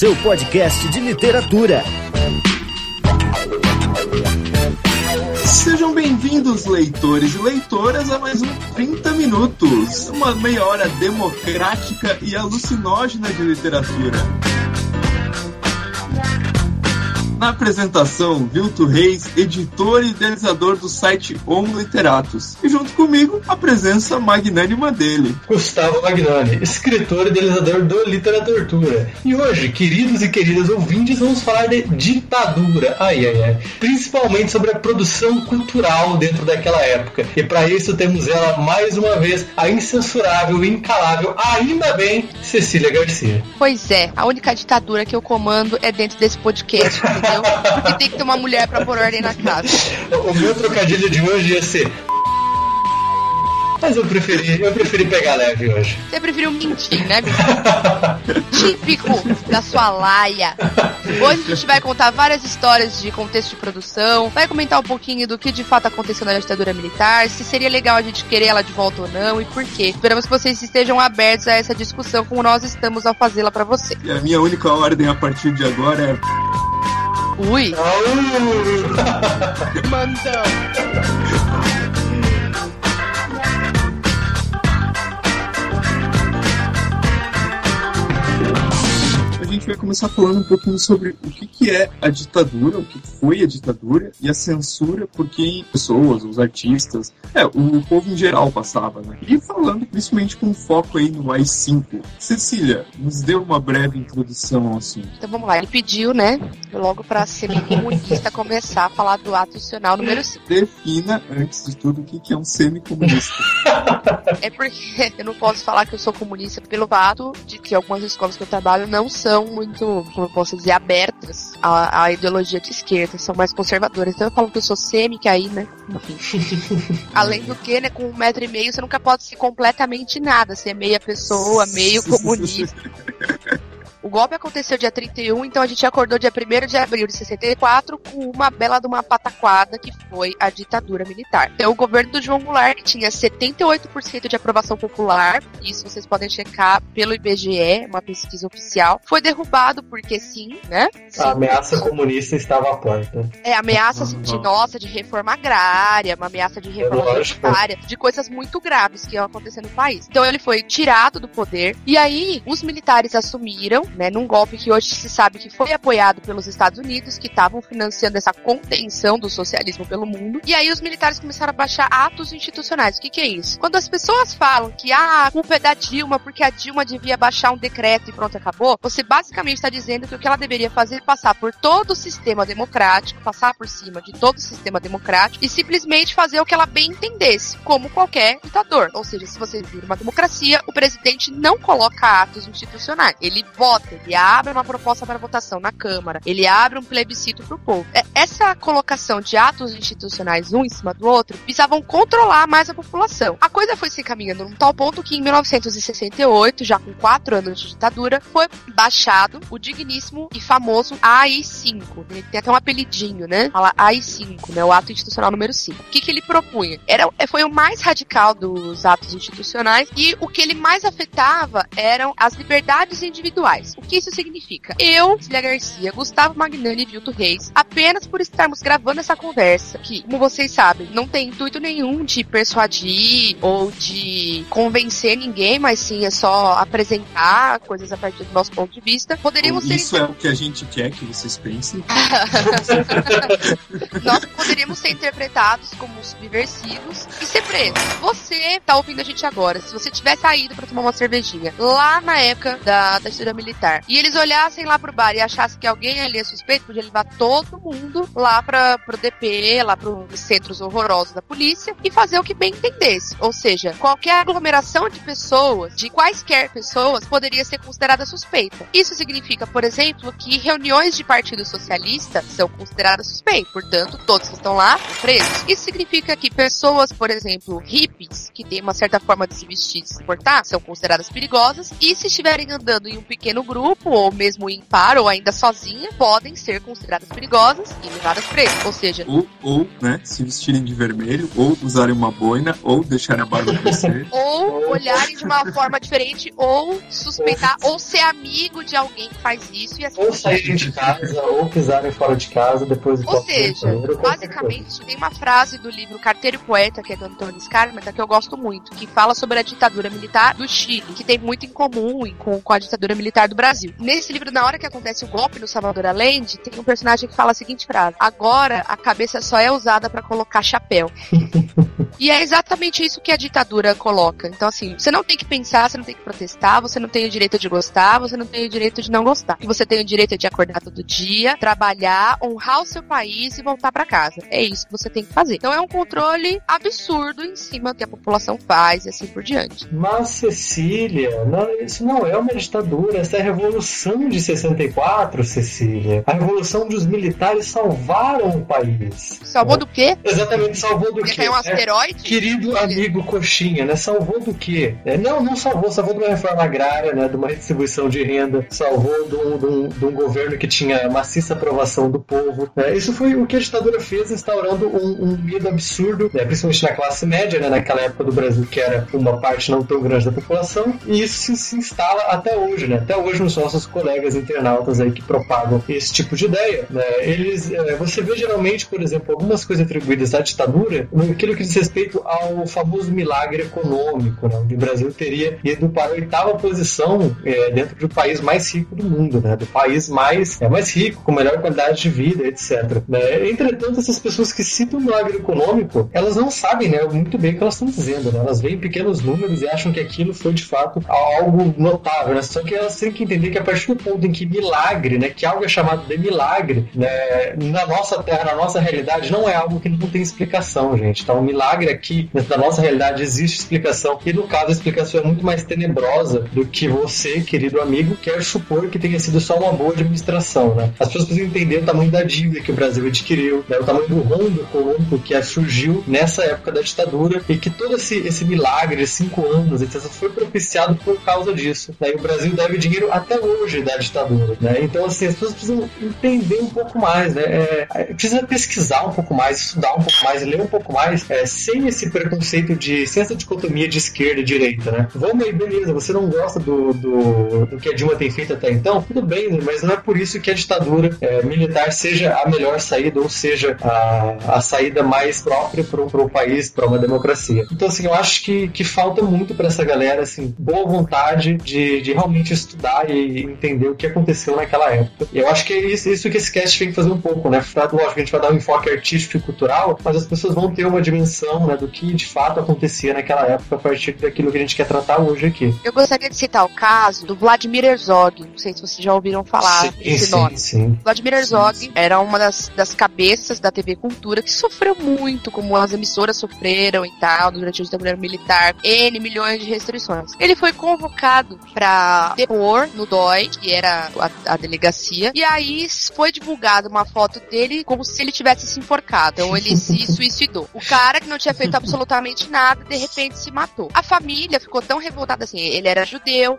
seu podcast de literatura. Sejam bem-vindos, leitores e leitoras, a mais um 30 Minutos, uma meia hora democrática e alucinógena de literatura. Na apresentação, Vilto Reis, editor e idealizador do site Homo Literatus. E junto comigo, a presença magnânima dele. Gustavo Magnani, escritor e idealizador do Literatura. E hoje, queridos e queridas ouvintes, vamos falar de ditadura. Ai, ai, ai. Principalmente sobre a produção cultural dentro daquela época. E para isso temos ela, mais uma vez, a incensurável e incalável, ainda bem, Cecília Garcia. Pois é, a única ditadura que eu comando é dentro desse podcast, entendeu? Porque tem que ter uma mulher pra pôr ordem na casa. O meu trocadilho de hoje ia ser. Mas eu preferi, eu preferi pegar leve hoje. Você preferiu mentir, né? Típico da sua laia. Hoje a gente vai contar várias histórias de contexto de produção, vai comentar um pouquinho do que de fato aconteceu na ditadura militar, se seria legal a gente querer ela de volta ou não e por quê. Esperamos que vocês estejam abertos a essa discussão como nós estamos ao fazê-la pra você. E a minha única ordem a partir de agora é. Ui! Mandão! Vai começar falando um pouquinho sobre o que, que é a ditadura, o que foi a ditadura e a censura por quem pessoas, os artistas, é, o povo em geral passava, né? E falando principalmente com foco aí no AI-5. Cecília, nos dê uma breve introdução ao assunto. Então vamos lá, ele pediu, né, logo pra semi-comunista começar a falar do ato institucional número 5. Defina, antes de tudo, o que, que é um semi-comunista. É porque eu não posso falar que eu sou comunista pelo fato de que algumas escolas que eu trabalho não são muito, como eu posso dizer, abertas à, à ideologia de esquerda, são mais conservadoras. Então eu falo que eu sou que aí, né, enfim. Além do que, né, com um metro e meio você nunca pode ser completamente nada, ser meia pessoa, meio comunista. O golpe aconteceu dia 31, então a gente acordou dia 1 de abril de 64 com uma bela de uma pataquada que foi a ditadura militar. Então o governo do João Goulart tinha 78% de aprovação popular, isso vocês podem checar pelo IBGE, uma pesquisa oficial. Foi derrubado porque sim, né? Sim. A ameaça comunista estava à porta. É, ameaça assim, de nossa, de reforma agrária, uma ameaça de reforma tributária, de coisas muito graves que iam acontecer no país. Então ele foi tirado do poder e aí os militares assumiram, né, num golpe que hoje se sabe que foi apoiado pelos Estados Unidos, que estavam financiando essa contenção do socialismo pelo mundo. E aí os militares começaram a baixar atos institucionais. O que, que é isso? Quando as pessoas falam que ah, a culpa é da Dilma porque a Dilma devia baixar um decreto e pronto, acabou, você basicamente está dizendo que o que ela deveria fazer é passar por todo o sistema democrático, passar por cima de todo o sistema democrático e simplesmente fazer o que ela bem entendesse, como qualquer ditador. Ou seja, se você vir uma democracia, o presidente não coloca atos institucionais. Ele vota, ele abre uma proposta para votação na Câmara, ele abre um plebiscito para o povo. É, Essa colocação de atos institucionais um em cima do outro visavam controlar mais a população. A coisa foi se encaminhando num tal ponto que em 1968, já com quatro anos de ditadura, foi baixado o digníssimo e famoso AI-5. Ele tem até um apelidinho, né? Fala AI-5, né? O ato institucional número 5. O que, que ele propunha? Era, foi o mais radical dos atos institucionais e o que ele mais afetava eram as liberdades individuais. O que isso significa? Eu, Cília Garcia, Gustavo Magnani e Vilto Reis, apenas por estarmos gravando essa conversa, que, como vocês sabem, não tem intuito nenhum de persuadir ou de convencer ninguém, mas sim é só apresentar coisas a partir do nosso ponto de vista. Poderíamos ser. Isso é o que a gente quer que vocês pensem. Nós poderíamos ser interpretados como subversivos e ser presos. Você tá ouvindo a gente agora. Se você tivesse saído para tomar uma cervejinha lá na época da, da ditadura militar e eles olhassem lá pro bar e achassem que alguém ali é suspeito, podia levar todo mundo lá para pro DP, lá pros centros horrorosos da polícia e fazer o que bem entendesse. Ou seja, qualquer aglomeração de pessoas, de quaisquer pessoas, poderia ser considerada suspeita. Isso significa, por exemplo, que reuniões de partido socialista são consideradas suspeitas. Portanto, todos que estão lá são presos. Isso significa que pessoas, por exemplo, hippies, que têm uma certa forma de se vestir e se portar, são consideradas perigosas. E se estiverem andando em um pequeno grupo, ou mesmo em par, ou ainda sozinha, podem ser consideradas perigosas e levadas presas. Ou seja, Ou, ou, né, se vestirem de vermelho, ou usarem uma boina, ou deixarem a barba crescer. ou olharem de uma forma diferente, ou suspeitar, ou ser amigo de alguém que faz isso e assim Ou por diante. saírem de casa, ou pisarem fora de casa depois do Ou de seja, basicamente, tem uma frase do livro Carteiro e Poeta, que é do Antônio Scarmeta, que eu gosto muito, que fala sobre a ditadura militar do Chile, que tem muito em comum com, com a ditadura militar do Brasil. Nesse livro, na hora que acontece o golpe no Salvador Allende, tem um personagem que fala a seguinte frase: Agora a cabeça só é usada pra colocar chapéu. E é exatamente isso que a ditadura coloca. Então, assim, você não tem que pensar, você não tem que protestar, você não tem o direito de gostar, você não tem o direito de não gostar. E você tem o direito de acordar todo dia, trabalhar, honrar o seu país e voltar pra casa. É isso que você tem que fazer. Então é um controle absurdo em cima do que a população faz e assim por diante. Mas, Cecília, não, isso não é uma ditadura, essa é Revolução de 64, Cecília. A Revolução onde os militares salvaram o país. Salvou do quê? Exatamente, salvou do Porque quê? um É, asteroide? Querido amigo Coxinha, né? Salvou do quê? É, não, não salvou, salvou de uma reforma agrária, né? De uma redistribuição de renda, salvou de um, de um- de um governo que tinha maciça aprovação do povo. né? Isso foi o que a ditadura fez, instaurando um, um medo absurdo, né? principalmente na classe média, né? naquela época do Brasil, que era uma parte não tão grande da população, e isso se, se instala até hoje, né? Até hoje nos nossos colegas internautas aí que propagam esse tipo de ideia. Né? Eles, é, você vê geralmente, por exemplo, algumas coisas atribuídas à ditadura, naquilo que diz respeito ao famoso milagre econômico, né? onde o Brasil teria ido para a oitava posição é, dentro do país mais rico do mundo, né? do país mais, é, mais rico, com melhor qualidade de vida, etc. Né? Entretanto, essas pessoas que citam o milagre econômico, elas não sabem né, muito bem o que elas estão dizendo. Né? Elas veem pequenos números e acham que aquilo foi de fato algo notável. Né? Só que elas têm que entender que a partir do ponto em que milagre, né, que algo é chamado de milagre, né, na nossa terra, na nossa realidade, não é algo que não tem explicação, gente. Então, o milagre aqui, na nossa realidade, existe explicação. E no caso, a explicação é muito mais tenebrosa do que você, querido amigo, quer supor que tenha sido só uma boa administração, né? As pessoas precisam entender o tamanho da dívida que o Brasil adquiriu, né? o tamanho do rombo econômico que surgiu nessa época da ditadura e que todo esse, esse milagre de cinco anos, etc., foi propiciado por causa disso. Né? E o Brasil deve dinheiro até hoje da ditadura, né? Então, assim, as pessoas precisam entender um pouco mais, né? É, é, precisa pesquisar um pouco mais, estudar um pouco mais, ler um pouco mais, é, sem esse preconceito de, sem essa dicotomia de esquerda e direita, né? Vamos aí, beleza, você não gosta do, do, do que a Dilma tem feito até então, tudo bem, né? mas não é por isso que a ditadura é, militar seja a melhor saída ou seja a, a saída mais própria para o país, para uma democracia. Então, assim, eu acho que, que falta muito para essa galera, assim, boa vontade de, de realmente estudar e entender o que aconteceu naquela época. E eu acho que é isso, que esse cast tem que fazer um pouco, né? Lógico que a gente vai dar um enfoque artístico e cultural, mas as pessoas vão ter uma dimensão né, do que de fato acontecia naquela época a partir daquilo que a gente quer tratar hoje aqui. Eu gostaria de citar o caso do Vladimir Herzog. Não sei se vocês já ouviram falar sim, desse sim, nome. sim. Vladimir Herzog era uma das, das cabeças da TV Cultura que sofreu muito, como as emissoras sofreram e tal, durante o ditadura militar, N milhões de restrições. Ele foi convocado pra depor no DOI, que era a, a delegacia, e aí foi divulgada uma foto dele como se ele tivesse se enforcado. Então ele se suicidou. O cara que não tinha feito absolutamente nada, de repente se matou. A família ficou tão revoltada assim. Ele era judeu,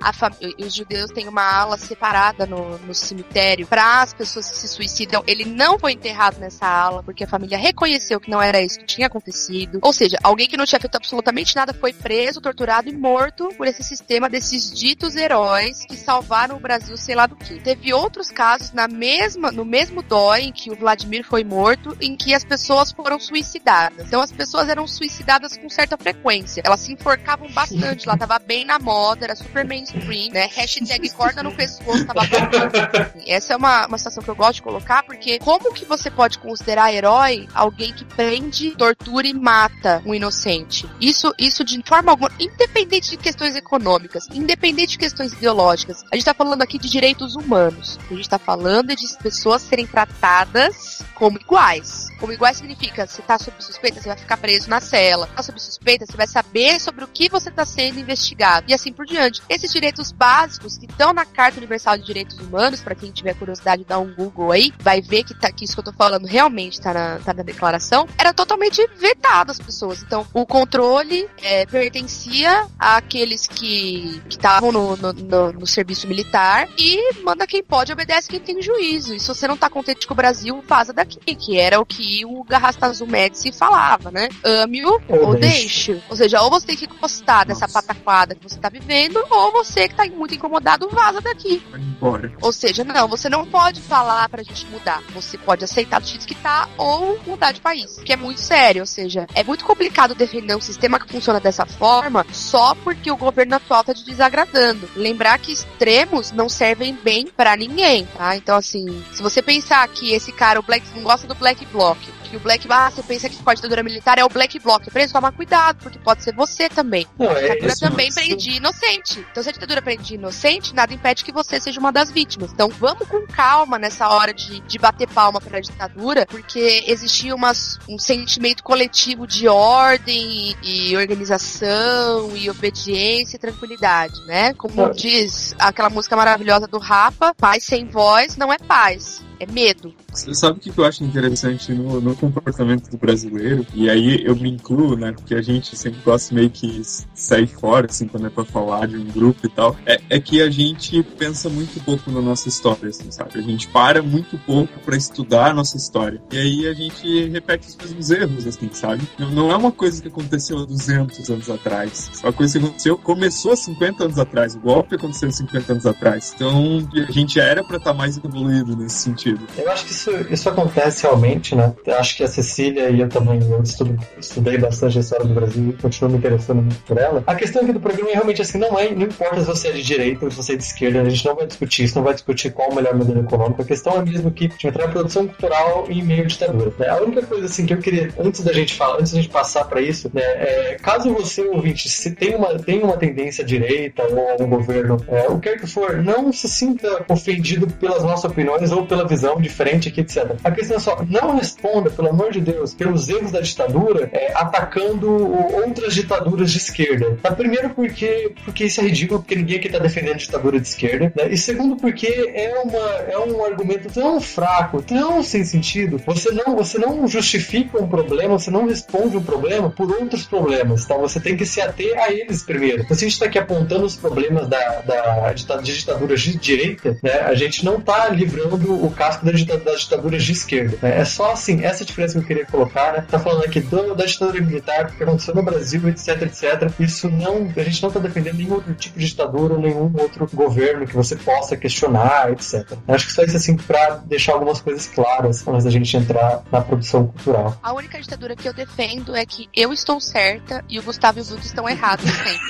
os judeus têm uma ala separada no, no cemitério para as pessoas que se suicidam. Ele não foi enterrado nessa ala porque a família reconheceu que não era isso que tinha acontecido. Ou seja, alguém que não tinha feito absolutamente nada foi preso, torturado e morto por esse sistema desses ditos heróis que salvaram o Brasil, sei lá do que. Teve outros casos na mesma, no mesmo dói em que o Vladimir foi morto, em que as pessoas foram suicidadas. Então as pessoas eram suicidadas com certa frequência. Elas se enforcavam bastante lá, tava bem na moda, era super mainstream, né? Hashtag corda no pescoço, tava bem. Essa é uma, uma situação que eu gosto de colocar, porque como que você pode considerar herói alguém que prende, tortura e mata um inocente? Isso, isso de forma alguma, independente de questões econômicas, independente de questões ideológicas, a gente tá falando aqui de direitos humanos. A gente tá falando de pessoas serem tratadas como iguais. Como iguais significa, se tá sob suspeita, você vai ficar preso na cela. Tá sob suspeita, você vai saber sobre o que você está sendo investigado. E assim por diante. Esses direitos básicos que estão na Carta Universal de Direitos Humanos, para quem tiver curiosidade, dá um Google aí, vai ver que, tá, que isso que eu tô falando realmente tá na, tá na declaração, era totalmente vetado às pessoas. Então, o controle é, pertencia àqueles que estavam no, no, no, no serviço militar e manda quem pode, obedece quem tem juízo. E se você não tá contente com o Brasil, vaza daqui, que era o que o Garrastazu Médici falava, né? Ame-o ou, ou deixe. Ou seja, ou você tem que gostar dessa pataquada que você tá vivendo, ou você que tá muito incomodado, vaza daqui. Vai embora. Ou seja, não, você não pode falar pra gente mudar. Você pode aceitar do jeito que tá ou mudar de país. Que é muito sério. Ou seja, é muito complicado defender um sistema que funciona dessa forma só porque o governo atual tá te desagradando. Lembrar que extremos não servem bem para ninguém, tá? Então, assim, se você pensar que esse cara, o Black, não gosta do Black Bloc, que o Black, ah, você pensa que com a ditadura militar é o Black Bloc preso, toma cuidado, porque pode ser você também. Não, a é, ditadura isso- também isso- prende inocente. Então, se a ditadura prende inocente, nada impede que você seja uma das vítimas. Então, vamos com calma nessa hora de, de bater palma pra ditadura, porque existia umas, um sentimento coletivo de ordem e, e organização e obediência e tranquilidade, né? Como diz aquela música maravilhosa do Rapa, paz sem voz não é paz. É medo. Você sabe o que eu acho interessante no, no comportamento do brasileiro? E aí eu me incluo, né? Porque a gente sempre gosta meio que sair fora, assim, quando é pra falar de um grupo e tal. É, é que a gente pensa muito pouco na nossa história, assim, sabe? A gente para muito pouco pra estudar a nossa história. E aí a gente repete os mesmos erros, assim, sabe? Não, não é uma coisa que aconteceu há 200 anos atrás. É uma coisa que aconteceu, começou há 50 anos atrás. O golpe aconteceu 50 anos atrás. Então a gente era pra estar mais evoluído nesse sentido. Eu acho que isso, isso acontece realmente, né? Eu acho que a Cecília e eu também eu estudo- estudei bastante a história do Brasil e continuo me interessando muito por ela. A questão aqui do programa é realmente assim, não é, não importa se você é de direita ou se você é de esquerda, a gente não vai discutir isso, não vai discutir qual o melhor modelo econômico. A questão é mesmo que de entrar na produção cultural em meio à ditadura. né? A única coisa assim que eu queria, antes da gente falar, antes da gente passar para isso, né, é, caso você ouvinte se tem uma tem uma tendência direita ou um governo, é, o que quer que for, não se sinta ofendido pelas nossas opiniões ou pela visão diferente aqui, etc. A questão é só, não responda, pelo amor de Deus, pelos erros da ditadura, é, atacando outras ditaduras de esquerda. Tá? Primeiro porque, porque isso é ridículo, porque ninguém aqui tá defendendo ditadura de esquerda, né? E segundo porque é, uma, é um argumento tão fraco, tão sem sentido. Você não, você não justifica um problema, você não responde um problema por outros problemas, tá? Você tem que se ater a eles primeiro. Então, se a gente tá aqui apontando os problemas da, da, de ditaduras de direita, né? A gente não tá livrando o casco da dita- das ditaduras de esquerda. né? É só assim, essa diferença que eu queria colocar, né? Tá falando aqui do, da ditadura militar, o que aconteceu no Brasil, etc, etc. Isso não, a gente não tá defendendo nenhum outro tipo de ditadura ou nenhum outro governo que você possa questionar, etc. Eu acho que só isso assim pra deixar algumas coisas claras antes da gente entrar na produção cultural. A única ditadura que eu defendo é que eu estou certa e o Gustavo e o Bruto estão errados sempre.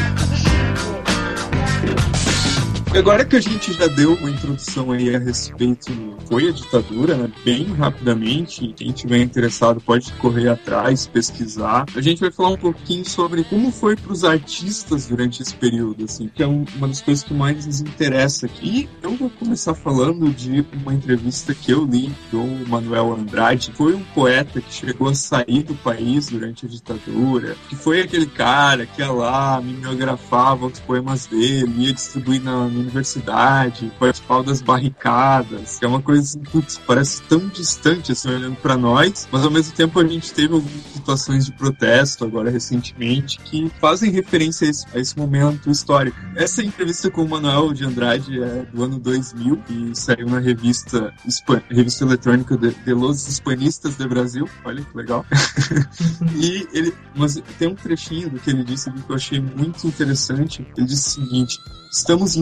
Agora que a gente já deu uma introdução aí a respeito do foi a ditadura, né, bem rapidamente, quem tiver interessado pode correr atrás, pesquisar. A gente vai falar um pouquinho sobre como foi para os artistas durante esse período, assim, que é um- uma das coisas que mais nos interessa aqui. Eu vou começar falando de uma entrevista que eu li do Manuel Andrade, foi um poeta que chegou a sair do país durante a ditadura, que foi aquele cara que ia lá, mimeografava os poemas dele, ia distribuir na- no universidade, participar das barricadas, que é uma coisa assim, putz, parece tão distante assim, olhando para nós, mas ao mesmo tempo a gente teve algumas situações de protesto agora recentemente que fazem referência a esse, a esse momento histórico. Essa entrevista com o Manuel de Andrade é do ano 2000 e saiu na revista, revista eletrônica de, de Los Hispanistas de Brasil. Olha que legal. e ele, mas tem um trechinho do que ele disse que eu achei muito interessante. Ele disse o seguinte: Estamos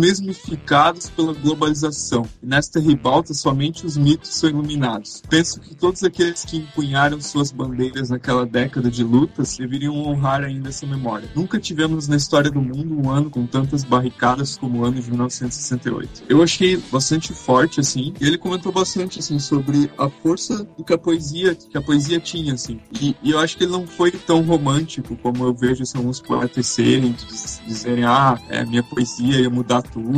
pela globalização, e nesta ribalta somente os mitos são iluminados. Penso que todos aqueles que empunharam suas bandeiras naquela década de lutas deveriam honrar ainda essa memória. Nunca tivemos na história do mundo um ano com tantas barricadas como o ano de 1968. Eu achei bastante forte, assim, e ele comentou bastante, assim, sobre a força do que a poesia, que a poesia tinha, assim. E, e eu acho que ele não foi tão romântico como eu vejo assim, alguns poetas serem, dizerem, ah, é, minha poesia ia mudar tudo,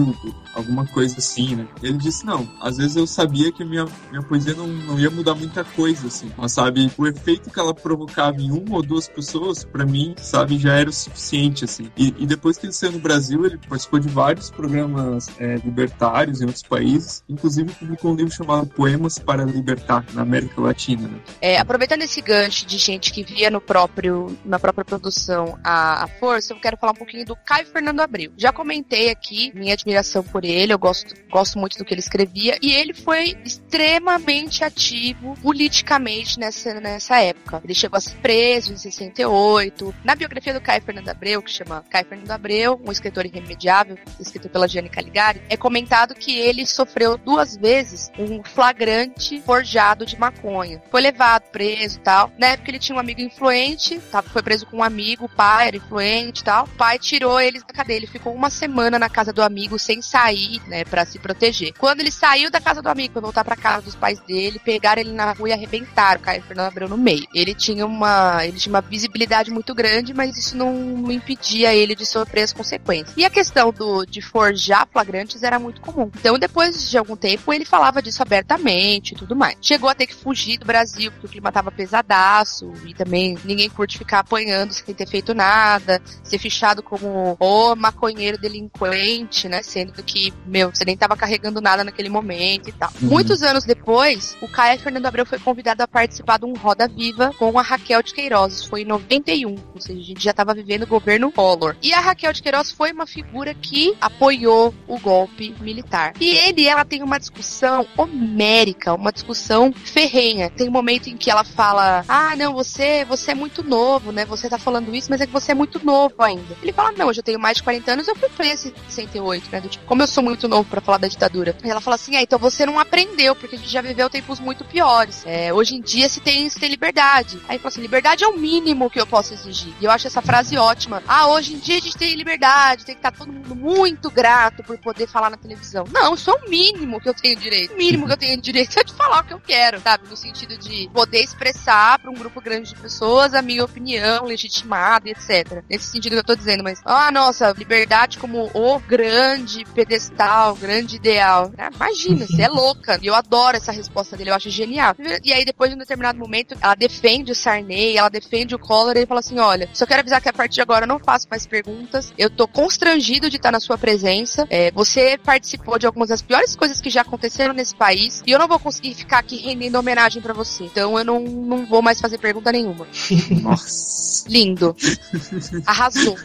alguma coisa assim, né? Ele disse, não, às vezes eu sabia que minha, minha poesia não, não ia mudar muita coisa, assim, mas sabe, o efeito que ela provocava em uma ou duas pessoas, para mim, sabe, já era o suficiente, assim. E, e, depois que ele saiu no Brasil, ele participou de vários programas é, libertários em outros países, inclusive publicou um livro chamado Poemas para Libertar, na América Latina, né? É, aproveitando esse gancho de gente que via no próprio, na própria produção a, a força, eu quero falar um pouquinho do Caio Fernando Abreu. Já comentei aqui minha admiração por ele, eu gosto, gosto muito do que ele escrevia, e ele foi extremamente ativo politicamente nessa, nessa época. Ele chegou a ser preso em 68. Na biografia do Caio Fernando Abreu, que chama Caio Fernando Abreu, um escritor irremediável, escrito pela Gianni Caligari, é comentado que ele sofreu duas vezes um flagrante forjado de maconha. Foi levado, preso e tal. Na época ele tinha um amigo influente, foi preso com um amigo, o pai era influente e tal. O pai tirou ele da cadeia, ele ficou uma semana na casa do amigo sem sair, né, para se proteger. Quando ele saiu da casa do amigo para voltar para casa dos pais dele, pegaram ele na rua e arrebentaram o Caio Fernando Abreu no meio. Ele tinha uma, ele tinha uma visibilidade muito grande, mas isso não, não impedia ele de sofrer as consequências. E a questão do de forjar flagrantes era muito comum. Então, depois de algum tempo, ele falava disso abertamente e tudo mais. Chegou a ter que fugir do Brasil porque o clima tava pesadaço e também ninguém curte ficar apanhando sem ter feito nada, ser fichado como o maconheiro delinquente, né? Sendo que, meu, você nem tava carregando nada naquele momento e tal. Uhum. Muitos anos depois, o Caio Fernando Abreu foi convidado a participar de um Roda Viva com a Raquel de Queiroz. Isso foi em 91, ou seja, a gente já tava vivendo o governo Collor. E a Raquel de Queiroz foi uma figura que apoiou o golpe militar. E ele e ela tem uma discussão homérica, uma discussão ferrenha. Tem um momento em que ela fala: "Ah, não, você, você é muito novo, né? Você tá falando isso, mas é que você é muito novo ainda". Ele fala: "Não, eu tenho mais de 40 anos, eu fui preso em 68, tipo, como eu sou muito novo para falar da ditadura". E ela fala assim: "Ah, então você não aprendeu, porque a gente já viveu tempos muito piores. É, hoje em dia se tem, se tem liberdade". Aí fala assim: "Liberdade é o mínimo que eu posso exigir". E eu acho essa frase ótima. Ah, hoje em dia a gente tem liberdade, tem que estar todo mundo muito grato por poder falar na televisão. Não, isso é o mínimo que eu tenho direito. O mínimo que eu tenho direito é de falar o que eu quero, sabe? No sentido de poder expressar para um grupo grande de pessoas a minha opinião legitimada etc. Nesse sentido que eu tô dizendo, mas, ah, nossa, liberdade como o grande pedestal, grande ideal. Ah, imagina, você é louca. E eu adoro essa resposta dele, eu acho genial. E aí, depois de um determinado momento, ela defende o Sarney, ela defende o Collor, e fala assim: olha, só quero avisar que a partir de agora eu não faço mais perguntas, eu tô constrangido de estar na sua presença. É, você participou de algumas das piores coisas que já aconteceram nesse país, e eu não vou conseguir ficar aqui rendendo homenagem para você. Então eu não, não vou mais fazer pergunta nenhuma. Nossa. Lindo. Arrasou.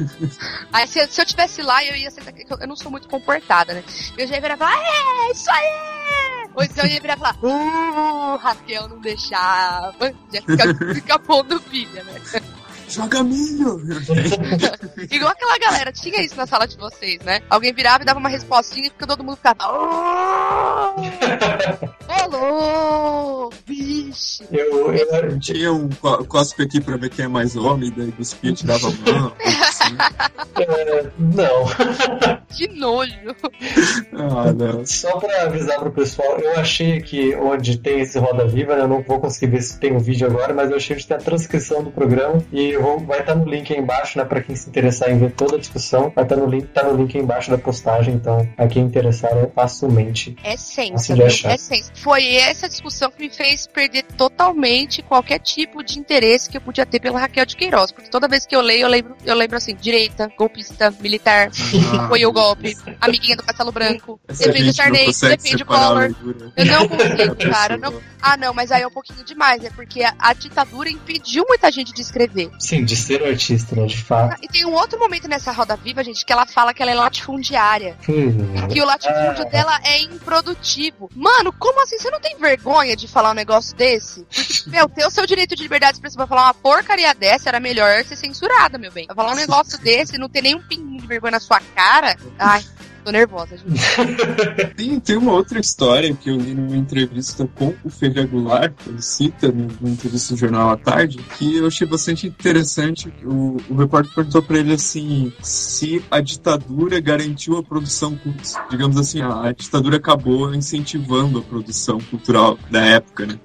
Aí se, se, eu tivesse lá, eu ia ser. Eu não sou muito comportada, né? Eu já ia virar e falar, é, isso aí! Ou então eu ia virar e falar, uh, Raquel não deixava. Já fica, fica pondo pilha, né? Joga milho! Igual aquela galera, tinha isso na sala de vocês, né? Alguém virava e dava uma respostinha e todo mundo ficava. Falou! Vixe! Eu, eu... Tinha um cospe aqui pra ver quem é mais homem, daí cuspia e tirava a mão. É, não. Que nojo! Ah, não. Só pra avisar pro pessoal, eu achei que onde tem esse Roda Viva, né, eu não vou conseguir ver se tem o um vídeo agora, mas eu achei que tem a transcrição do programa e vou, vai estar tá no link aí embaixo, né, pra quem se interessar em ver toda a discussão, vai estar tá no link, tá no link aí embaixo da postagem, então a quem interessar é facilmente. É viu? É ciência. Foi essa discussão que me fez perder totalmente qualquer tipo de interesse que eu podia ter pela Raquel de Queiroz, porque toda vez que eu leio, eu lembro, eu lembro assim, direita, golpista, militar, apoiou o golpe, amiguinha do Castelo Branco, Essa defende o consegue defende o Collor. Eu não consigo, cara. não- Ah, não, mas aí é um pouquinho demais, é porque a, a ditadura impediu muita gente de escrever. Sim, de ser artista, né? De fato. E tem um outro momento nessa roda viva, gente, que ela fala que ela é latifundiária. Hum. Que o latifúndio Ah. dela é improdutivo. Mano, como assim? Você não tem vergonha de falar um negócio desse? Porque, meu, ter o seu direito de liberdade de expressão pra falar uma porcaria dessa era melhor ser censurada, meu bem. Pra falar um negócio desse e não ter nenhum pinguinho de vergonha na sua cara. Ai, tô nervosa, gente. Tem, tem uma outra história que eu li numa entrevista com o Ferreira Goulart, ele cita numa entrevista do Jornal à Tarde, que eu achei bastante interessante. O, o repórter perguntou pra ele assim: se a ditadura garantiu a produção, digamos assim, a, a ditadura acabou incentivando a produção cultural da época, né?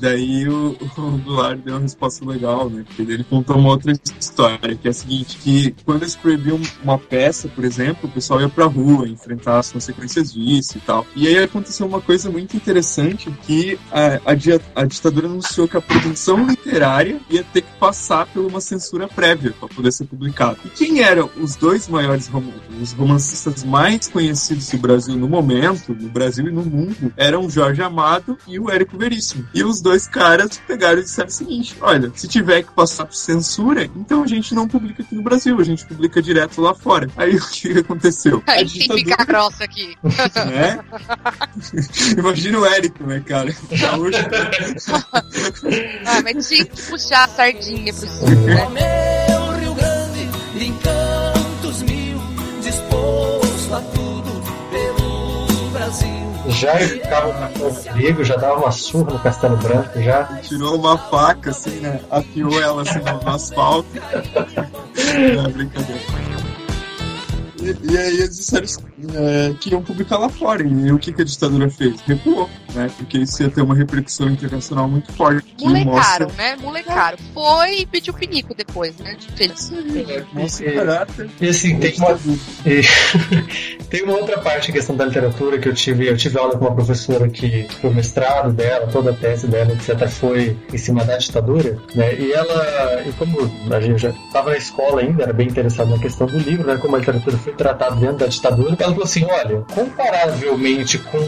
Daí o, o Goulart deu uma resposta legal, né? Porque ele contou uma outra história, que é a seguinte: que quando eles proibiam uma peça, por exemplo, o pessoal ia pra rua enfrentar as consequências disso e tal. E aí aconteceu uma coisa muito interessante que a, a, a ditadura anunciou que a produção literária ia ter que passar por uma censura prévia para poder ser publicada. E quem eram os dois maiores rom- os romancistas mais conhecidos do Brasil no momento, no Brasil e no mundo, eram o Jorge Amado e o Érico Veríssimo. E os dois caras pegaram e disseram o seguinte: olha, se tiver que passar por censura, então a gente não publica aqui no Brasil, a gente publica direto lá fora. Aí o que aconteceu? A fica grossa aqui. né? Imagina o Érico, né, cara? Gaúcho. Ah, mas tinha que puxar a sardinha pro sul, né? Meu Rio Grande, encantos mil, disposto a tudo pelo Brasil. Já ficava comigo, já dava uma surra no Castelo Branco, já. Tirou uma faca, assim, né? Afiou ela assim no, no asfalto. É, brincadeira. E, e aí eles disseram é, que iam publicar lá fora. E o que, que a ditadura fez? Recuou, né? Porque isso ia ter uma repercussão internacional muito forte. Molecaram, mostra, né? Molecaram. Foi e pediu pinico depois, né? Fez. mostra o caráter E assim, tem da uma, tem uma outra parte, a questão da literatura, que eu tive, eu tive aula com uma professora que o mestrado dela, toda a tese dela, etc., foi em cima da ditadura, né? E ela, e como a gente já estava na escola ainda, era bem interessado na questão do livro, né? Como a literatura foi tratada dentro da ditadura, ela falou assim, olha, comparavelmente com,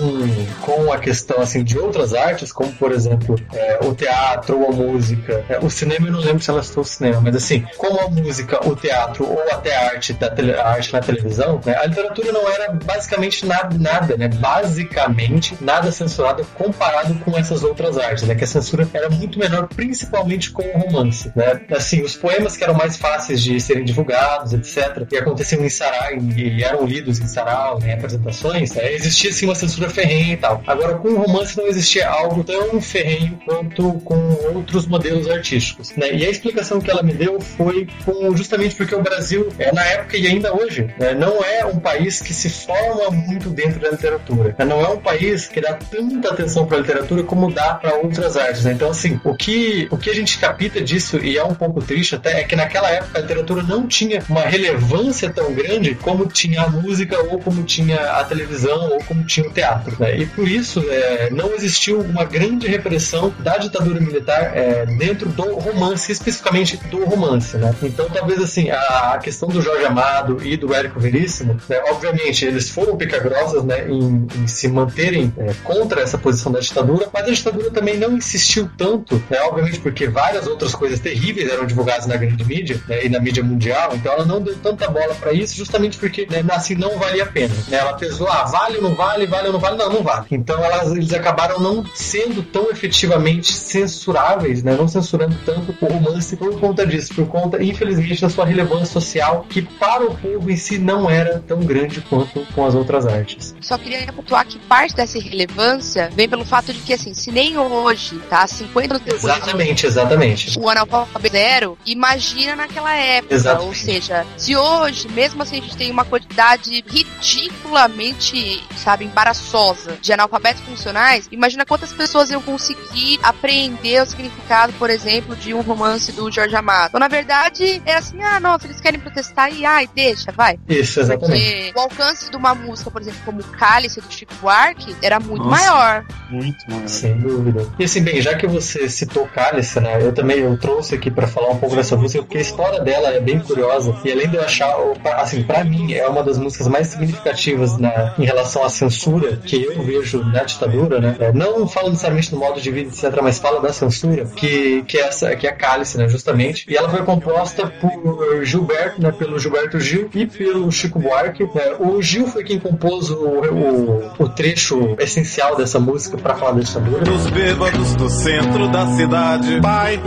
com a questão, assim, de outras artes, como, por exemplo, é, o teatro ou a música, é, o cinema, eu não lembro se ela citou o cinema, mas assim, como a música, o teatro ou até a arte, da tele- a arte na televisão, né, a literatura não era basicamente nada, nada, né? Basicamente nada censurado comparado com essas outras artes, né? Que a censura era muito menor, principalmente com o romance, né? Assim, os poemas que eram mais fáceis de serem divulgados, etc., e aconteciam em sarau, e eram lidos em sarau, em apresentações, né, existia sim uma censura ferrenha e tal. Agora, com o romance não existia algo tão ferrenho quanto com outros modelos artísticos, né? E a explicação que ela me deu foi com, justamente porque o Brasil, é, na época e ainda hoje, né, não é um país que se forma muito dentro da literatura. né? Não é um país que dá tanta atenção para a literatura como dá para outras artes. né? Então, assim, o que, o que a gente capta disso, e é um pouco triste até, é que naquela época a literatura não tinha uma relevância tão grande como tinha a música, ou como tinha a televisão, ou como tinha o teatro. né? E por isso é, não existiu uma grande repressão da ditadura militar é, dentro do romance, especificamente do romance. Né? Então, talvez assim, a, a questão do Jorge Amado e do Érico Veríssimo, né, obviamente, eles foram picagrosas né, em, em se manterem é, contra essa posição da ditadura, mas a ditadura também não insistiu tanto, né, obviamente porque várias outras coisas terríveis eram divulgadas na grande mídia né, e na mídia mundial, então ela não deu tanta bola para isso, justamente porque né, assim não valia a pena. Né, ela pesou, ah, vale ou não vale, vale ou não vale, não, não vale. Então elas, eles acabaram não sendo tão efetivamente censuráveis, né, não censurando tanto o romance por conta disso, por conta, infelizmente, da sua relevância social, que para o povo em si não era tão grande quanto com as outras artes. Só queria pontuar que parte dessa irrelevância vem pelo fato de que, assim, se nem hoje, tá? 50 anos depois Exatamente, exatamente. o analfabeto zero, imagina naquela época. Exatamente. Ou seja, se hoje, mesmo assim, a gente tem uma quantidade ridiculamente, sabe, embaraçosa de analfabetos funcionais, imagina quantas pessoas iam conseguir aprender o significado, por exemplo, de um romance do Jorge Amado. Então, na verdade, é assim, ah, nossa, eles querem protestar e, ai, deixa, vai. Isso, exatamente. Porque o alcance de uma música, por exemplo, como cálice do Chico Buarque era muito Nossa. maior. Muito maior. Sem dúvida. E assim, bem, já que você citou Cálice, né? Eu também eu trouxe aqui pra falar um pouco dessa música, porque a história dela é bem curiosa. E além de eu achar, assim, pra mim, é uma das músicas mais significativas na, em relação à censura que eu vejo na ditadura, né? É, não falo necessariamente do modo de vida, etc., mas fala da censura, que, que, é, essa, que é a Cálice, né? Justamente. E ela foi composta por Gilberto, né? Pelo Gilberto Gil e pelo Chico Buarque. né? O Gil foi quem compôs o, o, o trecho essencial dessa música pra falar da ditadura. Dos bêbados do centro da cidade. Pai,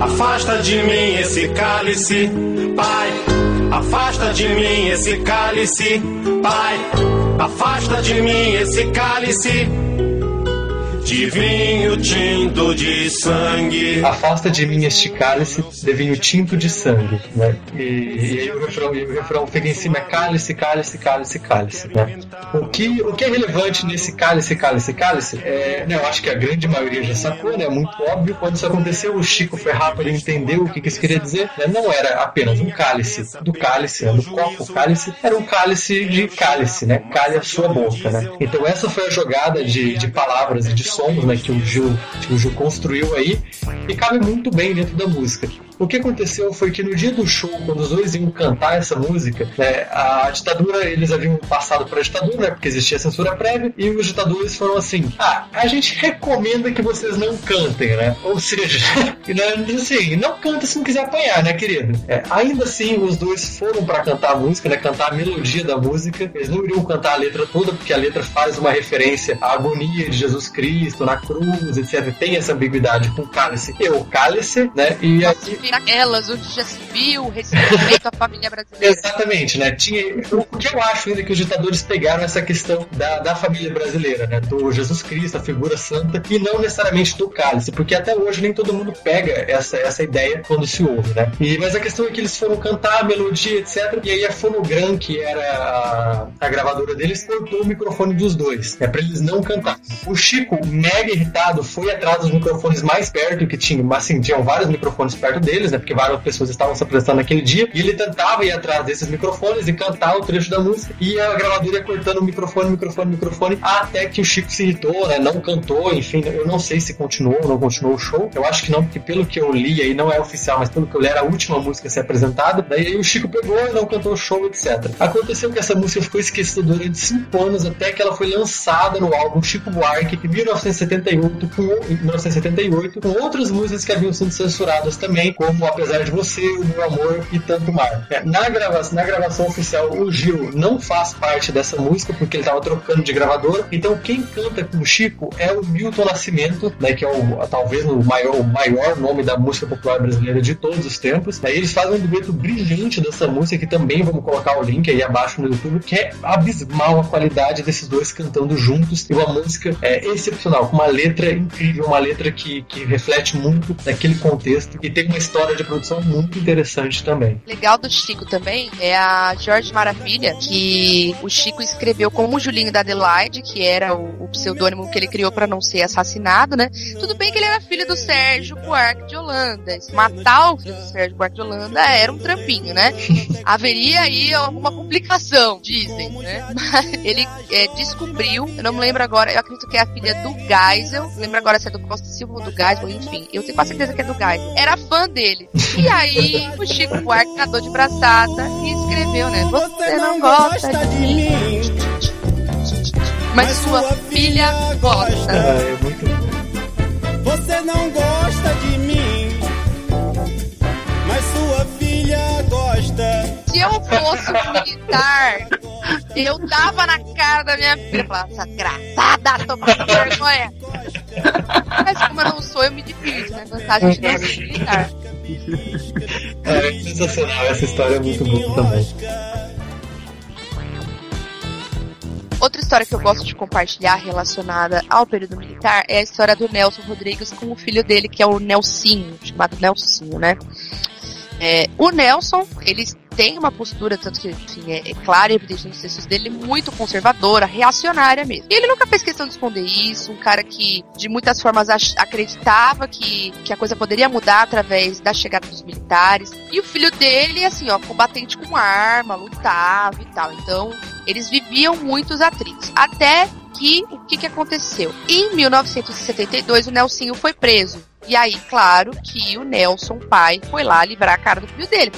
afasta de mim esse cálice. Pai, afasta de mim esse cálice. Pai, afasta de mim esse cálice. De vinho tinto de sangue. Afasta de mim este cálice de vinho tinto de sangue, né? E, e aí o refrão, o refrão fica em cima é cálice, cálice, cálice, cálice, né? O que, o que é relevante nesse cálice, cálice, cálice, é, né, eu acho que a grande maioria já sacou, né? Muito óbvio. Quando isso aconteceu, o Chico foi rápido, ele entendeu o que, que isso queria dizer. né? Não era apenas um cálice do cálice, né, do copo cálice, era um cálice de cálice, né? Calhe a sua boca, né? Então essa foi a jogada de, de palavras e de sons, né? Que o Gil, que o Gil construiu aí e cabe muito bem dentro da música. O que aconteceu foi que no dia do show, quando os dois iam cantar essa música, né, a ditadura, eles haviam passado para a ditadura, né, porque existia censura prévia, e os ditadores foram assim: ah, a gente recomenda que vocês não cantem, né? Ou seja, assim, não canta se não quiser apanhar, né, querido? É, ainda assim, os dois foram para cantar a música, né, cantar a melodia da música. Eles não iriam cantar a letra toda, porque a letra faz uma referência à agonia de Jesus Cristo na cruz, etc. Tem essa ambiguidade com cálice e o cálice, né? E aqui Naquelas onde já se viu respeito à família brasileira. Exatamente, né? Tinha, o que eu acho ainda que os ditadores pegaram essa questão da, da família brasileira, né? Do Jesus Cristo, a figura santa, e não necessariamente do cálice, porque até hoje nem todo mundo pega essa, essa ideia quando se ouve, né? E, mas a questão é que eles foram cantar a melodia, etc. E aí a Fonogram, que era a, a gravadora deles, cortou o microfone dos dois, é para eles não cantar. O Chico, mega irritado, foi atrás dos microfones mais perto que tinha, mas assim, tinham vários microfones perto deles, né? Porque várias pessoas estavam se apresentando naquele dia, e ele tentava ir atrás desses microfones e cantar o trecho da música, e a gravadora ia cortando o microfone, microfone, microfone, até que o Chico se irritou, né? Não cantou, enfim, eu não sei se continuou ou não continuou o show. Eu acho que não, porque pelo que eu li aí, não é oficial, mas pelo que eu li, era a última música a ser apresentada. Daí aí o Chico pegou e não cantou o show, etc. Aconteceu que essa música ficou esquecida durante cinco anos, até que ela foi lançada no álbum Chico Buarque, em 1978, com, em 1978, com outras músicas que haviam sido censuradas também, como Apesar de Você, O Meu Amor e Tanto Mar. É, na, grava na gravação oficial, o Gil não faz parte dessa música, porque ele estava trocando de gravadora. Então, quem canta com o Chico é o Milton Nascimento, né, que é o, talvez o maior, o maior nome da música popular brasileira de todos os tempos. Daí eles fazem um dueto brilhante dessa música, que também vamos colocar o link aí abaixo no YouTube, que é abismal a qualidade desses dois cantando juntos. E uma música é, excepcional, com uma letra incrível, uma letra que, que reflete muito daquele contexto e tem uma história de produção muito interessante também. legal do Chico também é a Jorge Maravilha, que o Chico escreveu como Julinho da Adelaide, que era o, o pseudônimo que ele criou para não ser assassinado, né? Tudo bem que ele era filho do Sérgio Buarque de Holanda. Matar o filho do Sérgio Buarque de Holanda era um trampinho, né? Haveria aí alguma complicação, dizem, né? Mas ele é, descobriu, eu não me lembro agora, eu acredito que é a filha do Geisel, não lembro agora se é do Costa Silva ou do Geisel, enfim, eu tenho quase certeza que é do Geisel. Era fã dele. E aí o Chico Buarque nadou de braçada e escreveu, né? Você não gosta de mim, mas sua filha gosta. é muito bom. Você não gosta de mim, mas sua filha gosta. Se eu fosse um militar, eu dava na cara da minha filha e falava, essa graçada, toma vergonha. Mas como eu não sou, eu me divirto, né? Vantagem de não ser militar. É sensacional, essa história é muito boa também. Outra história que eu gosto de compartilhar relacionada ao período militar é a história do Nelson Rodrigues com o filho dele, que é o Nelsinho, chamado Nelsinho, né? É, o Nelson, ele tem uma postura, tanto que enfim, é, é clara e evidente nos textos dele, muito conservadora, reacionária mesmo. E ele nunca fez questão de esconder isso, um cara que de muitas formas acreditava que, que a coisa poderia mudar através da chegada dos militares. E o filho dele, assim, ó, combatente com arma, lutava e tal. Então, Eles viviam muitos atritos. Até que o que, que aconteceu? Em 1972, o Nelsinho foi preso. E aí, claro que o Nelson, pai, foi lá livrar a cara do filho dele.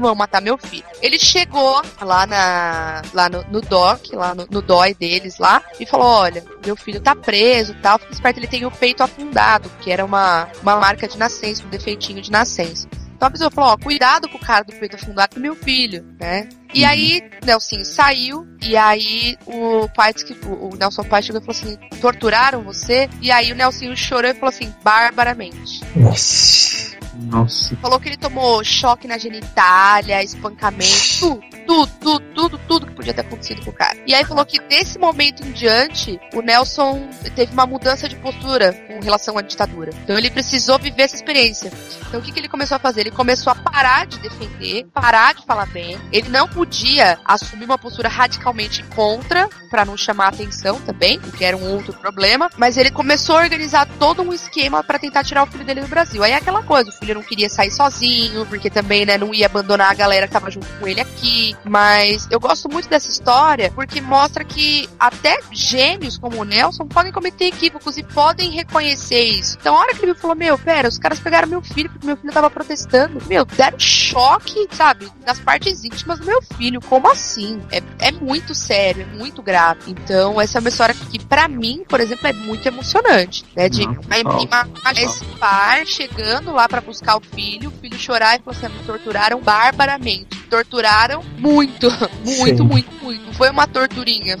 Vão matar meu filho. Ele chegou lá na lá no, no DOC, lá no, no DOI deles lá, e falou: olha, meu filho tá preso tal. Fica esperto, ele tem o peito afundado, que era uma, uma marca de nascença, um defeitinho de nascença. Então a pessoa falou, ó, cuidado com o cara do peito afundado do meu filho, né? E aí, Nelson saiu, e aí o pai que o Nelson pai chegou e falou assim: torturaram você? E aí o Nelson chorou e falou assim, barbaramente. Nossa. Nossa. Falou que ele tomou choque na genitália, espancamento, tudo, tudo, tudo, tudo que podia ter acontecido com o cara. E aí falou que desse momento em diante, o Nelson teve uma mudança de postura com relação à ditadura. Então ele precisou viver essa experiência. Então o que, que ele começou a fazer? Ele começou a parar de defender, parar de falar bem. Ele não podia assumir uma postura radicalmente contra, para não chamar atenção também, o que era um outro problema. Mas ele começou a organizar todo um esquema para tentar tirar o filho dele do Brasil. Aí é aquela coisa, o filho não queria sair sozinho, porque também, né, não ia abandonar a galera que tava junto com ele aqui. Mas eu gosto muito dessa história porque mostra que até gênios como o Nelson podem cometer equívocos e podem reconhecer isso. Então, a hora que ele falou: Meu, pera, os caras pegaram meu filho porque meu filho tava protestando. Meu, deram choque, sabe, nas partes íntimas do meu filho. Como assim? É, é muito sério, é muito grave. Então, essa é uma história que, pra mim, por exemplo, é muito emocionante. Né? De Não, imaginar esse pai chegando lá pra buscar o filho, o filho chorar e falar assim: me torturaram barbaramente. Torturaram muito, muito, Sim. muito, muito. Foi uma torturinha.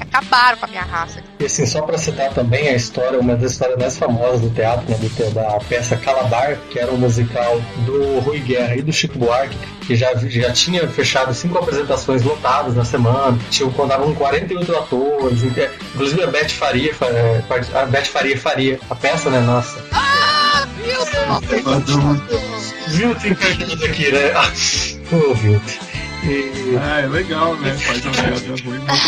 Acabaram com a minha raça. E assim, só pra citar também a história, uma das histórias mais famosas do teatro, né, do da peça Calabar, que era um musical do Rui Guerra e do Chico Buarque, que já, já tinha fechado cinco apresentações lotadas na semana, tinha, contavam com 48 atores, inclusive a Beth Faria, fa- é, a Beth Faria Faria, a peça, né, nossa. Viu, tem perdido aqui, né? Ah, Ô, viu. E... Ah, é legal, né? Faz uma piada ruim, mas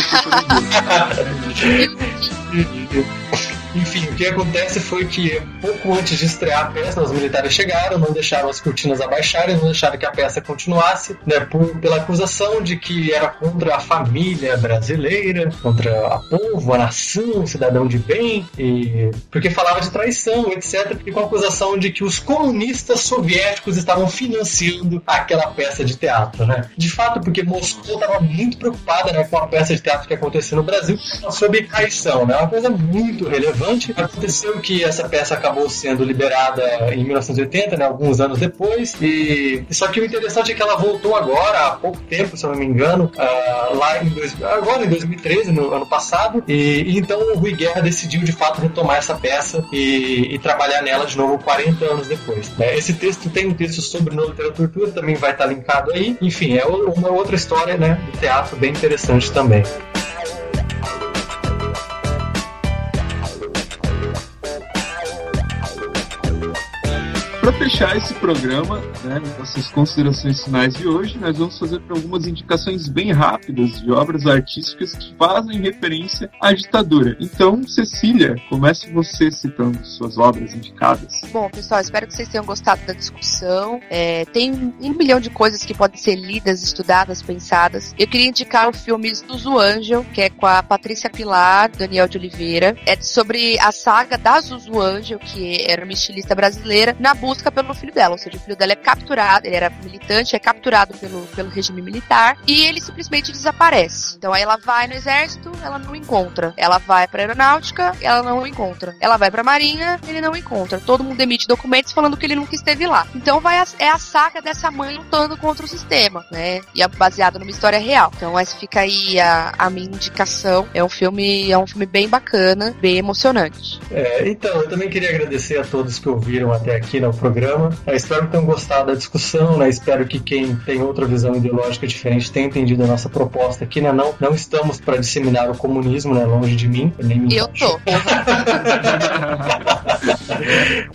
Enfim, o que acontece foi que pouco antes de estrear a peça, os militares chegaram, não deixaram as cortinas abaixarem, não deixaram que a peça continuasse, né, por, pela acusação de que era contra a família brasileira, contra a povo, a nação, o cidadão de bem, e porque falava de traição, etc. E com a acusação de que os comunistas soviéticos estavam financiando aquela peça de teatro, né? De fato, porque Moscou estava muito preocupada né, com a peça de teatro que aconteceu no Brasil sobre traição, né? Uma coisa muito relevante. Aconteceu que essa peça acabou sendo liberada em 1980, né? Alguns anos depois. E só que o interessante é que ela voltou agora, há pouco tempo, se eu não me engano, ah, lá em dois, agora em 2013, no ano passado. E, e então o Rui Guerra decidiu de fato retomar essa peça e, e trabalhar nela de novo 40 anos depois. né? Esse texto tem um texto sobre no literatura, também vai estar linkado aí. Enfim, é uma outra história né, do teatro bem interessante também. Para fechar esse programa, né, essas considerações finais de hoje, nós vamos fazer algumas indicações bem rápidas de obras artísticas que fazem referência à ditadura. Então, Cecília, comece você citando suas obras indicadas. Bom, pessoal, espero que vocês tenham gostado da discussão. É, tem um milhão de coisas que podem ser lidas, estudadas, pensadas. Eu queria indicar o filme Zuzu Angel, que é com a Patrícia Pilar, Daniel de Oliveira. É sobre a saga da Zuzu Angel, que era uma estilista brasileira, na busca pelo filho dela. Ou seja, o filho dela é capturado, ele era militante, é capturado pelo, pelo regime militar, e ele simplesmente desaparece. Então aí ela vai no exército, ela não encontra. Ela vai pra aeronáutica, ela não encontra. Ela vai pra marinha, ele não encontra. Todo mundo emite documentos falando que ele nunca esteve lá. Então vai a- é a saga dessa mãe lutando contra o sistema, né? E é baseado numa história real. Então essa fica aí a, a minha indicação. É um filme, é um filme bem bacana, bem emocionante. É, então, eu também queria agradecer a todos que ouviram até aqui no programa. Eu espero que tenham gostado da discussão, né? Espero que quem tem outra visão ideológica diferente tenha entendido a nossa proposta aqui, né? Não, não estamos para disseminar o comunismo, né? Longe de mim, nem me Eu tô.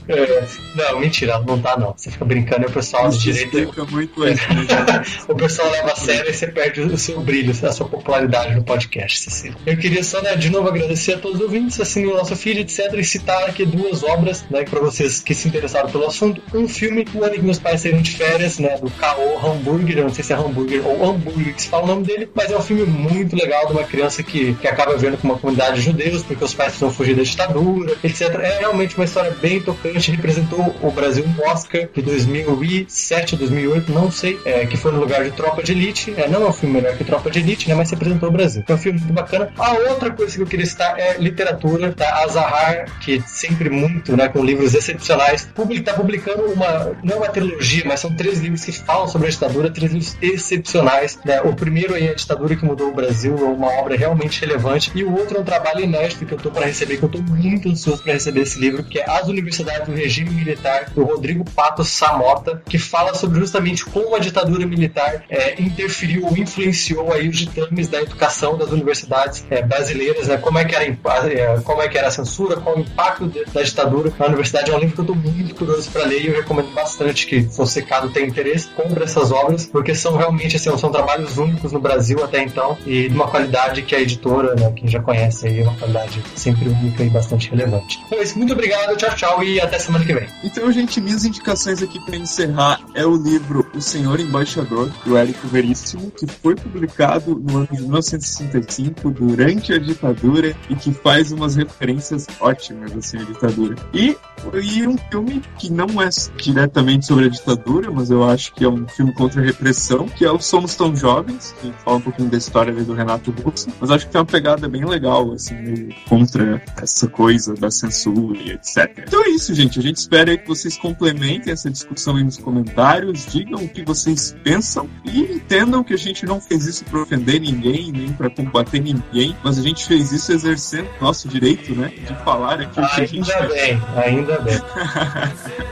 É, não, mentira, não tá não. Você fica brincando e o pessoal de antes, né? o pessoal leva a sério e você perde o seu brilho, a sua popularidade no podcast, Cecília. Eu queria só, né, de novo agradecer a todos os ouvintes, assinem o nosso feed, etc. E citar aqui duas obras, né, pra vocês que se interessaram pelo assunto. Um filme, O Ano que Meus Pais Saíram de Férias, né, do K.O. Hambúrguer, eu não sei se é hambúrguer ou hambúrguer que se fala o nome dele, mas é um filme muito legal de uma criança que, que acaba vendo com uma comunidade de judeus, porque os pais precisam fugir da ditadura, etc. É realmente uma história bem tocante, representou o Brasil no Oscar de 2007, 2008, não sei, é, que foi no lugar de Tropa de Elite. É, não é um filme melhor que Tropa de Elite, né, mas representou o Brasil. É um filme muito bacana. A outra coisa que eu queria citar é literatura, da Azahar, que sempre muito, né, com livros excepcionais, está publicando uma, não é uma trilogia, mas são três livros que falam sobre a ditadura, três livros excepcionais. Né? O primeiro é A Ditadura que Mudou o Brasil, é uma obra realmente relevante, e o outro é um trabalho inédito que eu estou para receber, que eu estou muito ansioso para receber esse livro, que é As Universidades do Regime Militar, do Rodrigo Pato Samota, que fala sobre justamente como a ditadura militar é, interferiu ou influenciou aí os ditames da educação das universidades é, brasileiras, né? como, é que era, é, como é que era a censura, qual o impacto da ditadura na universidade. É um livro que eu estou muito curioso para ler e eu recomendo bastante que você, caso tenha interesse, compre essas obras, porque são realmente assim, são trabalhos únicos no Brasil até então e de uma qualidade que a editora, né, quem já conhece aí, é uma qualidade sempre única e bastante relevante. Então é isso, muito obrigado, tchau, tchau e até semana que vem. Então, gente, minhas indicações aqui para encerrar é o livro O Senhor Embaixador, do Érico Veríssimo, que foi publicado no ano de 1965, durante a ditadura, e que faz umas referências ótimas assim, à ditadura. E, e um filme que não é diretamente sobre a ditadura, mas eu acho que é um filme contra a repressão, que é o Somos Tão Jovens, que fala um pouquinho da história do Renato Russo, mas acho que tem uma pegada bem legal, assim, meio contra essa coisa da censura e etc. Então é isso, gente. A gente espera que vocês complementem essa discussão aí nos comentários, digam o que vocês pensam e entendam que a gente não fez isso para ofender ninguém, nem para combater ninguém, mas a gente fez isso exercendo nosso direito, né, de falar aqui o que a gente Ainda bem, ainda bem.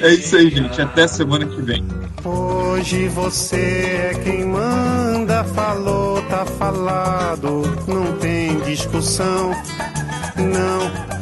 É isso aí, gente. Até semana que vem. Hoje você é quem manda, falou, tá falado, não tem discussão, não.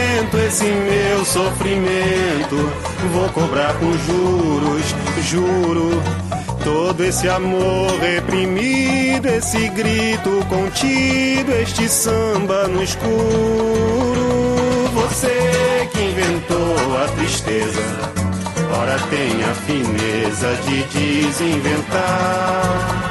esse meu sofrimento, vou cobrar com juros, juro. Todo esse amor reprimido, esse grito contido, este samba no escuro. Você que inventou a tristeza, ora tem a fineza de desinventar.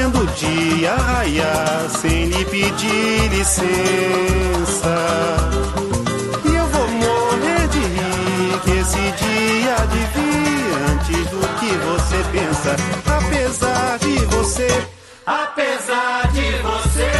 vendo o dia raiar sem lhe pedir licença. E eu vou morrer de rir que esse dia de vir antes do que você pensa. Apesar de você, apesar de você,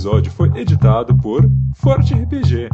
episódio foi editado por Forte RPG.